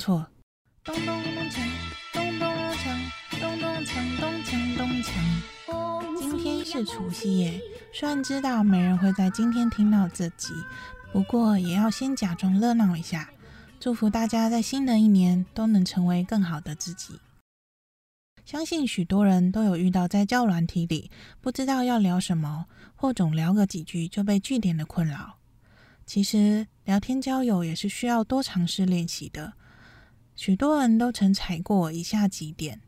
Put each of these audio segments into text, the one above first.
错。咚咚咚锵，咚咚锵，咚咚锵，咚锵咚锵。今天是除夕夜，虽然知道没人会在今天听到这集，不过也要先假装热闹一下。祝福大家在新的一年都能成为更好的自己。相信许多人都有遇到在交软体里不知道要聊什么，或总聊个几句就被句点的困扰。其实聊天交友也是需要多尝试练习的。许多人都曾踩过以下几点：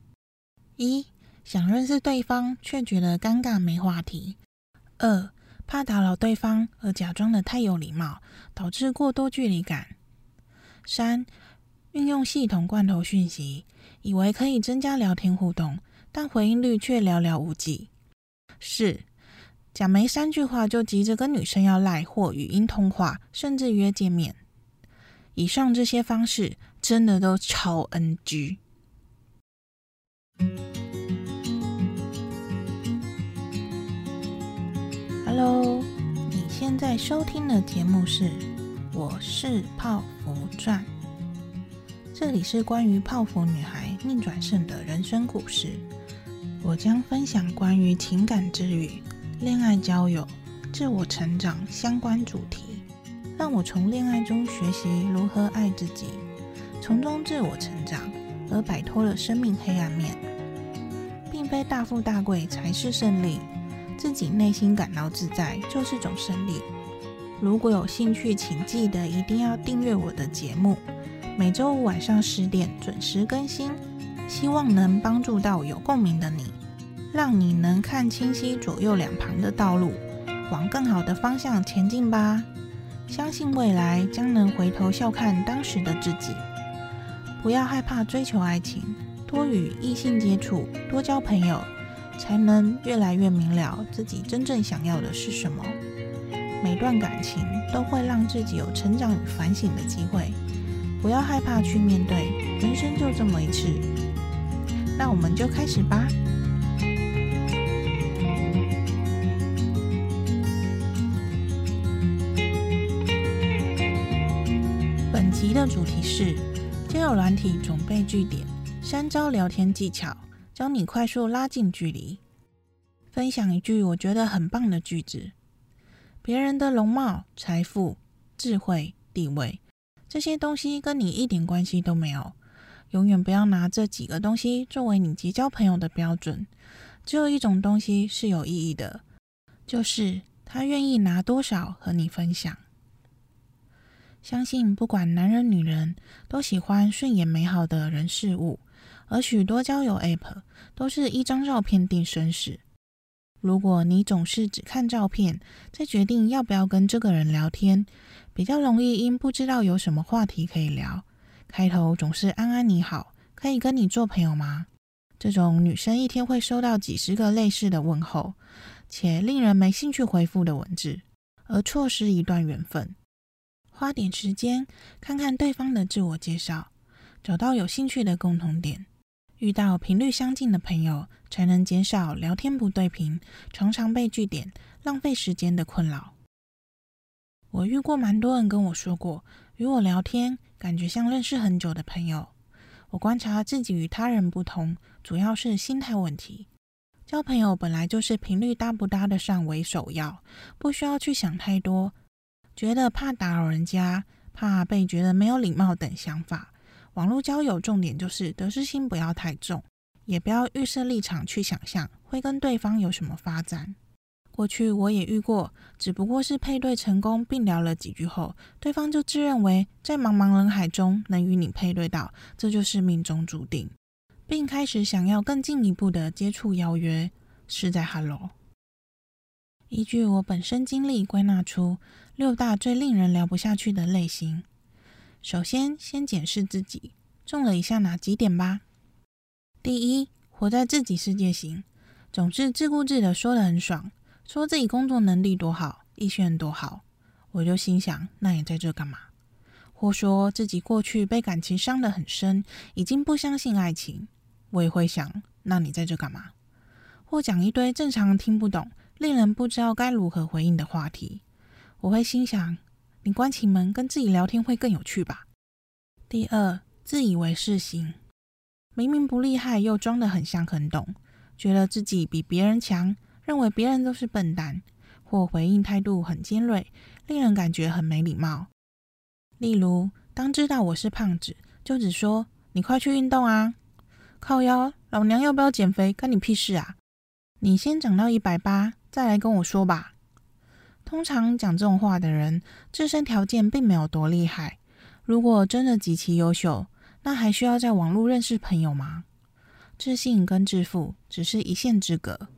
一、想认识对方却觉得尴尬没话题；二、怕打扰对方而假装得太有礼貌，导致过多距离感；三、运用系统罐头讯息。以为可以增加聊天互动，但回应率却寥寥无几。四，讲没三句话就急着跟女生要赖或语音通话，甚至约见面。以上这些方式真的都超 NG。Hello，你现在收听的节目是《我是泡芙传》。这里是关于泡芙女孩逆转胜的人生故事。我将分享关于情感之旅、恋爱交友、自我成长相关主题，让我从恋爱中学习如何爱自己，从中自我成长，而摆脱了生命黑暗面。并非大富大贵才是胜利，自己内心感到自在就是种胜利。如果有兴趣，请记得一定要订阅我的节目。每周五晚上十点准时更新，希望能帮助到有共鸣的你，让你能看清晰左右两旁的道路，往更好的方向前进吧。相信未来将能回头笑看当时的自己。不要害怕追求爱情，多与异性接触，多交朋友，才能越来越明了自己真正想要的是什么。每段感情都会让自己有成长与反省的机会。不要害怕去面对，人生就这么一次。那我们就开始吧。本集的主题是友软体准备据点，三招聊天技巧，教你快速拉近距离。分享一句我觉得很棒的句子：别人的容貌、财富、智慧、地位。这些东西跟你一点关系都没有，永远不要拿这几个东西作为你结交朋友的标准。只有一种东西是有意义的，就是他愿意拿多少和你分享。相信不管男人女人，都喜欢顺眼美好的人事物，而许多交友 App 都是一张照片定生死。如果你总是只看照片，再决定要不要跟这个人聊天，比较容易因不知道有什么话题可以聊，开头总是安安你好，可以跟你做朋友吗？这种女生一天会收到几十个类似的问候，且令人没兴趣回复的文字，而错失一段缘分。花点时间看看对方的自我介绍，找到有兴趣的共同点。遇到频率相近的朋友，才能减少聊天不对频、常常被据点、浪费时间的困扰。我遇过蛮多人跟我说过，与我聊天感觉像认识很久的朋友。我观察自己与他人不同，主要是心态问题。交朋友本来就是频率搭不搭得上为首要，不需要去想太多，觉得怕打扰人家、怕被觉得没有礼貌等想法。网络交友重点就是得失心不要太重，也不要预设立场去想象会跟对方有什么发展。过去我也遇过，只不过是配对成功并聊了几句后，对方就自认为在茫茫人海中能与你配对到，这就是命中注定，并开始想要更进一步的接触邀约，是在 Hello。依据我本身经历归纳出六大最令人聊不下去的类型。首先，先检视自己中了以下哪几点吧。第一，活在自己世界型，总是自顾自的说的很爽，说自己工作能力多好，艺训多好，我就心想，那你在这干嘛？或说自己过去被感情伤得很深，已经不相信爱情，我也会想，那你在这干嘛？或讲一堆正常听不懂、令人不知道该如何回应的话题，我会心想。你关起门跟自己聊天会更有趣吧？第二，自以为是型，明明不厉害又装得很像很懂，觉得自己比别人强，认为别人都是笨蛋，或回应态度很尖锐，令人感觉很没礼貌。例如，当知道我是胖子，就只说你快去运动啊！靠腰，老娘要不要减肥，关你屁事啊！你先长到一百八，再来跟我说吧。通常讲这种话的人，自身条件并没有多厉害。如果真的极其优秀，那还需要在网络认识朋友吗？自信跟自负只是一线之隔。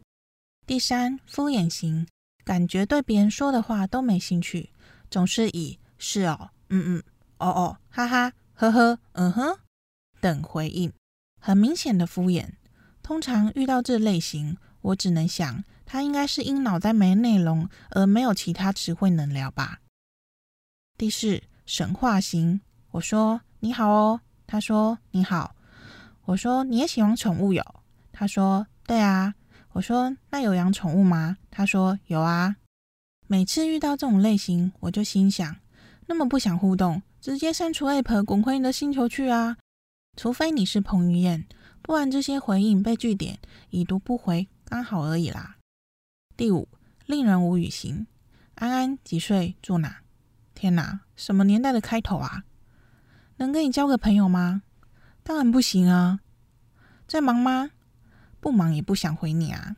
第三，敷衍型，感觉对别人说的话都没兴趣，总是以“是哦”“嗯嗯”“哦哦”“哈哈”“呵呵”“嗯哼”等回应，很明显的敷衍。通常遇到这类型，我只能想，他应该是因脑袋没内容而没有其他词汇能聊吧。第四。神话型，我说你好哦，他说你好，我说你也喜欢宠物哟，他说对啊，我说那有养宠物吗？他说有啊。每次遇到这种类型，我就心想，那么不想互动，直接删除 app，滚回你的星球去啊！除非你是彭于晏，不然这些回应被拒点，已读不回，刚好而已啦。第五，令人无语型，安安几岁住哪？天哪，什么年代的开头啊？能跟你交个朋友吗？当然不行啊！在忙吗？不忙也不想回你啊。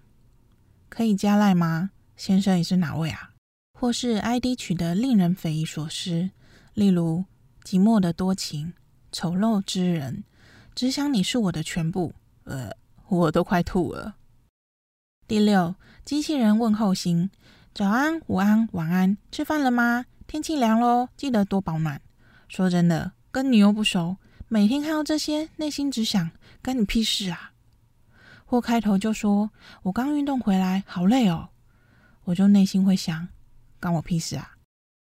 可以加赖吗？先生，你是哪位啊？或是 ID 取得令人匪夷所思，例如寂寞的多情、丑陋之人、只想你是我的全部。呃，我都快吐了。第六，机器人问候型：早安、午安、晚安，吃饭了吗？天气凉喽，记得多保暖。说真的，跟你又不熟，每天看到这些，内心只想干你屁事啊！或开头就说我刚运动回来，好累哦，我就内心会想，干我屁事啊！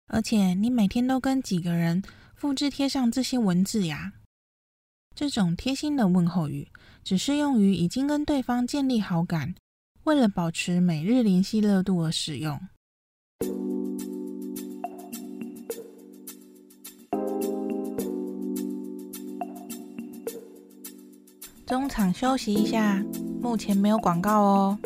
而且你每天都跟几个人复制贴上这些文字呀？这种贴心的问候语，只适用于已经跟对方建立好感，为了保持每日联系热度而使用。中场休息一下，目前没有广告哦。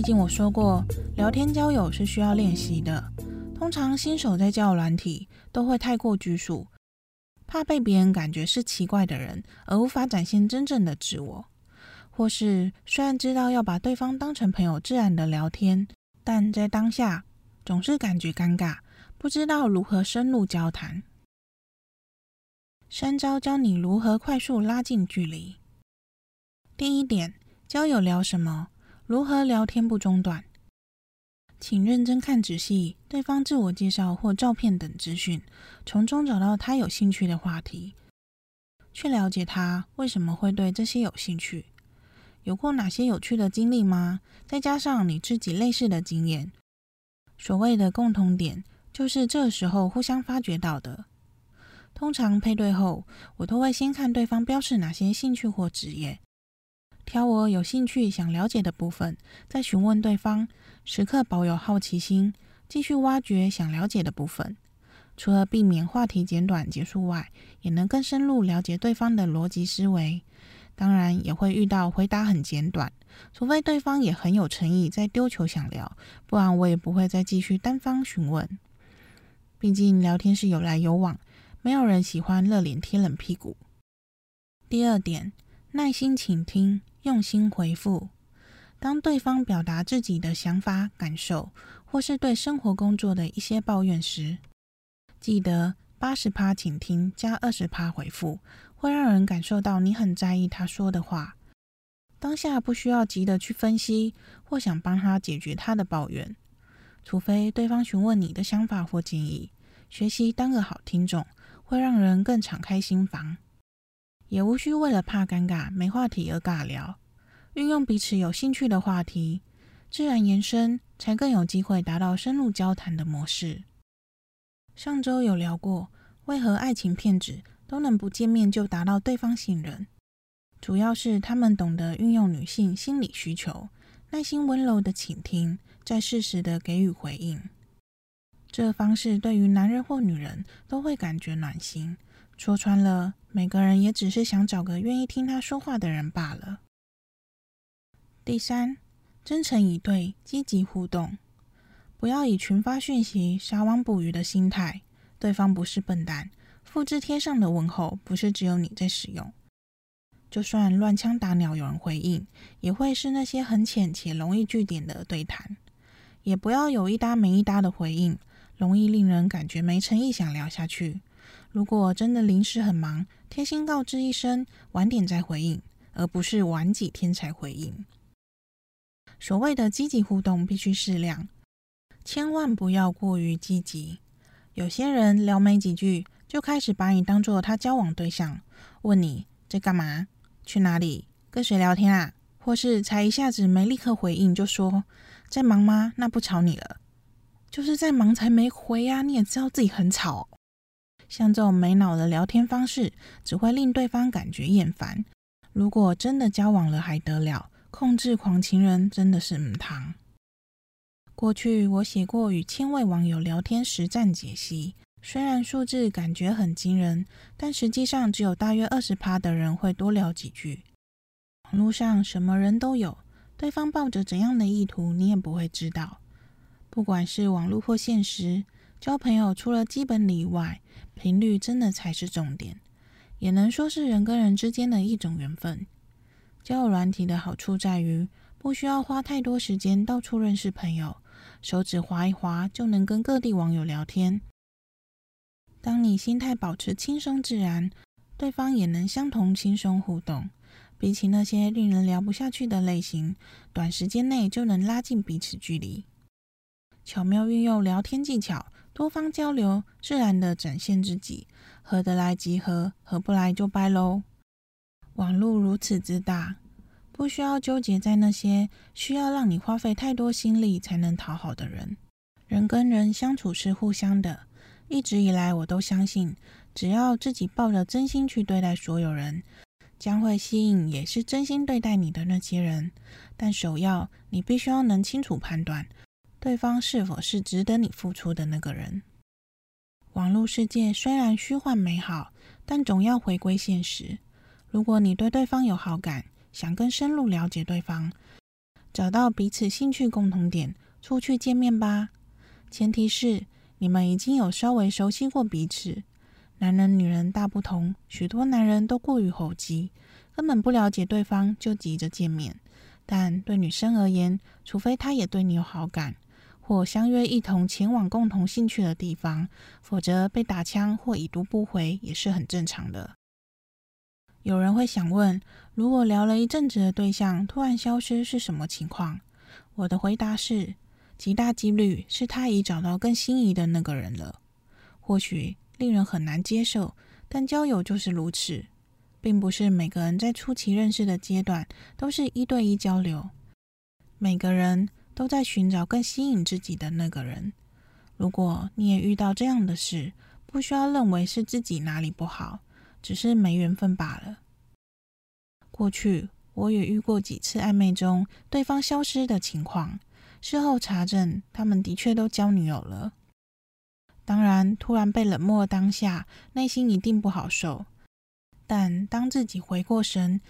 毕竟我说过，聊天交友是需要练习的。通常新手在交友软体都会太过拘束。怕被别人感觉是奇怪的人，而无法展现真正的自我；或是虽然知道要把对方当成朋友，自然的聊天，但在当下总是感觉尴尬，不知道如何深入交谈。三招教你如何快速拉近距离。第一点，交友聊什么？如何聊天不中断？请认真看仔细对方自我介绍或照片等资讯，从中找到他有兴趣的话题，去了解他为什么会对这些有兴趣，有过哪些有趣的经历吗？再加上你自己类似的经验，所谓的共同点就是这时候互相发掘到的。通常配对后，我都会先看对方标示哪些兴趣或职业。挑我有兴趣、想了解的部分，再询问对方。时刻保有好奇心，继续挖掘想了解的部分。除了避免话题简短结束外，也能更深入了解对方的逻辑思维。当然，也会遇到回答很简短，除非对方也很有诚意在丢球想聊，不然我也不会再继续单方询问。毕竟聊天是有来有往，没有人喜欢热脸贴冷屁股。第二点，耐心倾听。用心回复。当对方表达自己的想法、感受，或是对生活、工作的一些抱怨时，记得八十趴倾听加二十趴回复，会让人感受到你很在意他说的话。当下不需要急着去分析或想帮他解决他的抱怨，除非对方询问你的想法或建议。学习当个好听众，会让人更敞开心房。也无需为了怕尴尬没话题而尬聊，运用彼此有兴趣的话题，自然延伸，才更有机会达到深入交谈的模式。上周有聊过为何爱情骗子都能不见面就达到对方信任？主要是他们懂得运用女性心理需求，耐心温柔的倾听，再适时的给予回应。这方式对于男人或女人都会感觉暖心。说穿了，每个人也只是想找个愿意听他说话的人罢了。第三，真诚以对，积极互动，不要以群发讯息、撒网捕鱼的心态。对方不是笨蛋，复制贴上的问候不是只有你在使用。就算乱枪打鸟有人回应，也会是那些很浅且容易据点的对谈。也不要有一搭没一搭的回应，容易令人感觉没诚意，想聊下去。如果真的临时很忙，贴心告知一声，晚点再回应，而不是晚几天才回应。所谓的积极互动必须适量，千万不要过于积极。有些人聊没几句，就开始把你当做他交往对象，问你在干嘛、去哪里、跟谁聊天啊，或是才一下子没立刻回应，就说在忙吗？那不吵你了。就是在忙才没回呀，你也知道自己很吵。像这种没脑的聊天方式，只会令对方感觉厌烦。如果真的交往了，还得了？控制狂情人真的是母汤。过去我写过与千位网友聊天实战解析，虽然数字感觉很惊人，但实际上只有大约二十趴的人会多聊几句。网络上什么人都有，对方抱着怎样的意图，你也不会知道。不管是网络或现实，交朋友除了基本礼外，频率真的才是重点，也能说是人跟人之间的一种缘分。交友软体的好处在于，不需要花太多时间到处认识朋友，手指滑一滑就能跟各地网友聊天。当你心态保持轻松自然，对方也能相同轻松互动。比起那些令人聊不下去的类型，短时间内就能拉近彼此距离。巧妙运用聊天技巧。多方交流，自然的展现自己，合得来即合，合不来就掰喽。网络如此之大，不需要纠结在那些需要让你花费太多心力才能讨好的人。人跟人相处是互相的，一直以来我都相信，只要自己抱着真心去对待所有人，将会吸引也是真心对待你的那些人。但首要，你必须要能清楚判断。对方是否是值得你付出的那个人？网络世界虽然虚幻美好，但总要回归现实。如果你对对方有好感，想更深入了解对方，找到彼此兴趣共同点，出去见面吧。前提是你们已经有稍微熟悉过彼此。男人女人大不同，许多男人都过于猴急，根本不了解对方就急着见面。但对女生而言，除非他也对你有好感。或相约一同前往共同兴趣的地方，否则被打枪或已读不回也是很正常的。有人会想问：如果聊了一阵子的对象突然消失是什么情况？我的回答是：极大几率是他已找到更心仪的那个人了。或许令人很难接受，但交友就是如此，并不是每个人在初期认识的阶段都是一对一交流，每个人。都在寻找更吸引自己的那个人。如果你也遇到这样的事，不需要认为是自己哪里不好，只是没缘分罢了。过去我也遇过几次暧昧中对方消失的情况，事后查证，他们的确都交女友了。当然，突然被冷漠当下，内心一定不好受。但当自己回过神，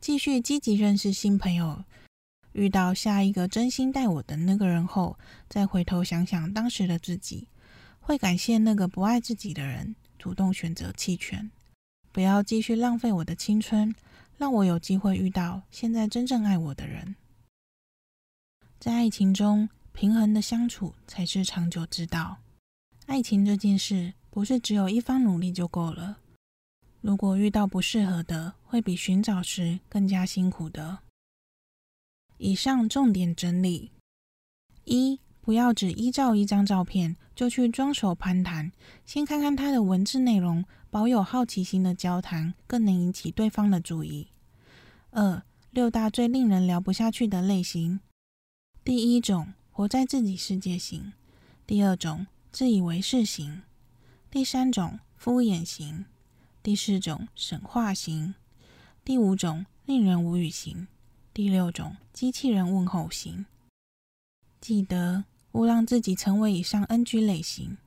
继续积极认识新朋友。遇到下一个真心待我的那个人后，再回头想想当时的自己，会感谢那个不爱自己的人主动选择弃权。不要继续浪费我的青春，让我有机会遇到现在真正爱我的人。在爱情中，平衡的相处才是长久之道。爱情这件事，不是只有一方努力就够了。如果遇到不适合的，会比寻找时更加辛苦的。以上重点整理：一、不要只依照一张照片就去装手攀谈，先看看他的文字内容，保有好奇心的交谈更能引起对方的注意。二、六大最令人聊不下去的类型：第一种，活在自己世界型；第二种，自以为是型；第三种，敷衍型；第四种神话型；第五种令人无语型；第六种机器人问候型。记得勿让自己成为以上 NG 类型。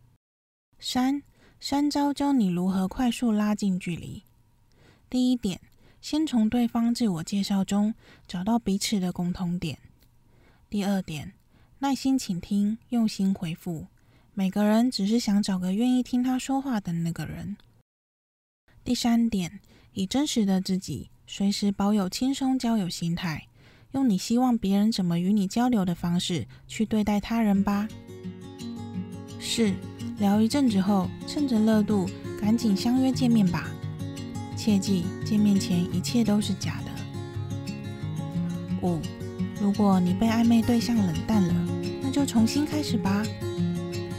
三、三招教你如何快速拉近距离。第一点，先从对方自我介绍中找到彼此的共同点。第二点，耐心倾听，用心回复。每个人只是想找个愿意听他说话的那个人。第三点，以真实的自己，随时保有轻松交友心态，用你希望别人怎么与你交流的方式去对待他人吧。四，聊一阵子后，趁着热度，赶紧相约见面吧。切记，见面前一切都是假的。五，如果你被暧昧对象冷淡了，那就重新开始吧。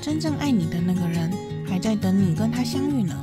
真正爱你的那个人，还在等你跟他相遇呢。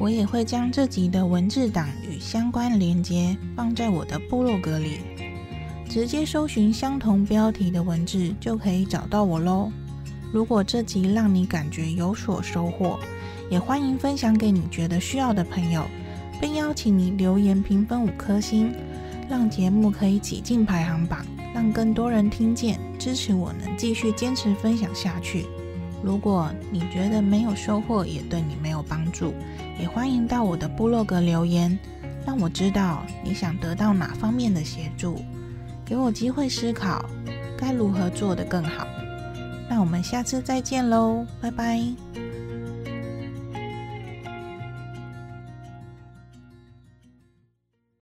我也会将这集的文字档与相关连接放在我的部落格里，直接搜寻相同标题的文字就可以找到我喽。如果这集让你感觉有所收获，也欢迎分享给你觉得需要的朋友，并邀请你留言评分五颗星，让节目可以挤进排行榜，让更多人听见，支持我能继续坚持分享下去。如果你觉得没有收获，也对你没有帮助，也欢迎到我的部落格留言，让我知道你想得到哪方面的协助，给我机会思考该如何做得更好。那我们下次再见喽，拜拜。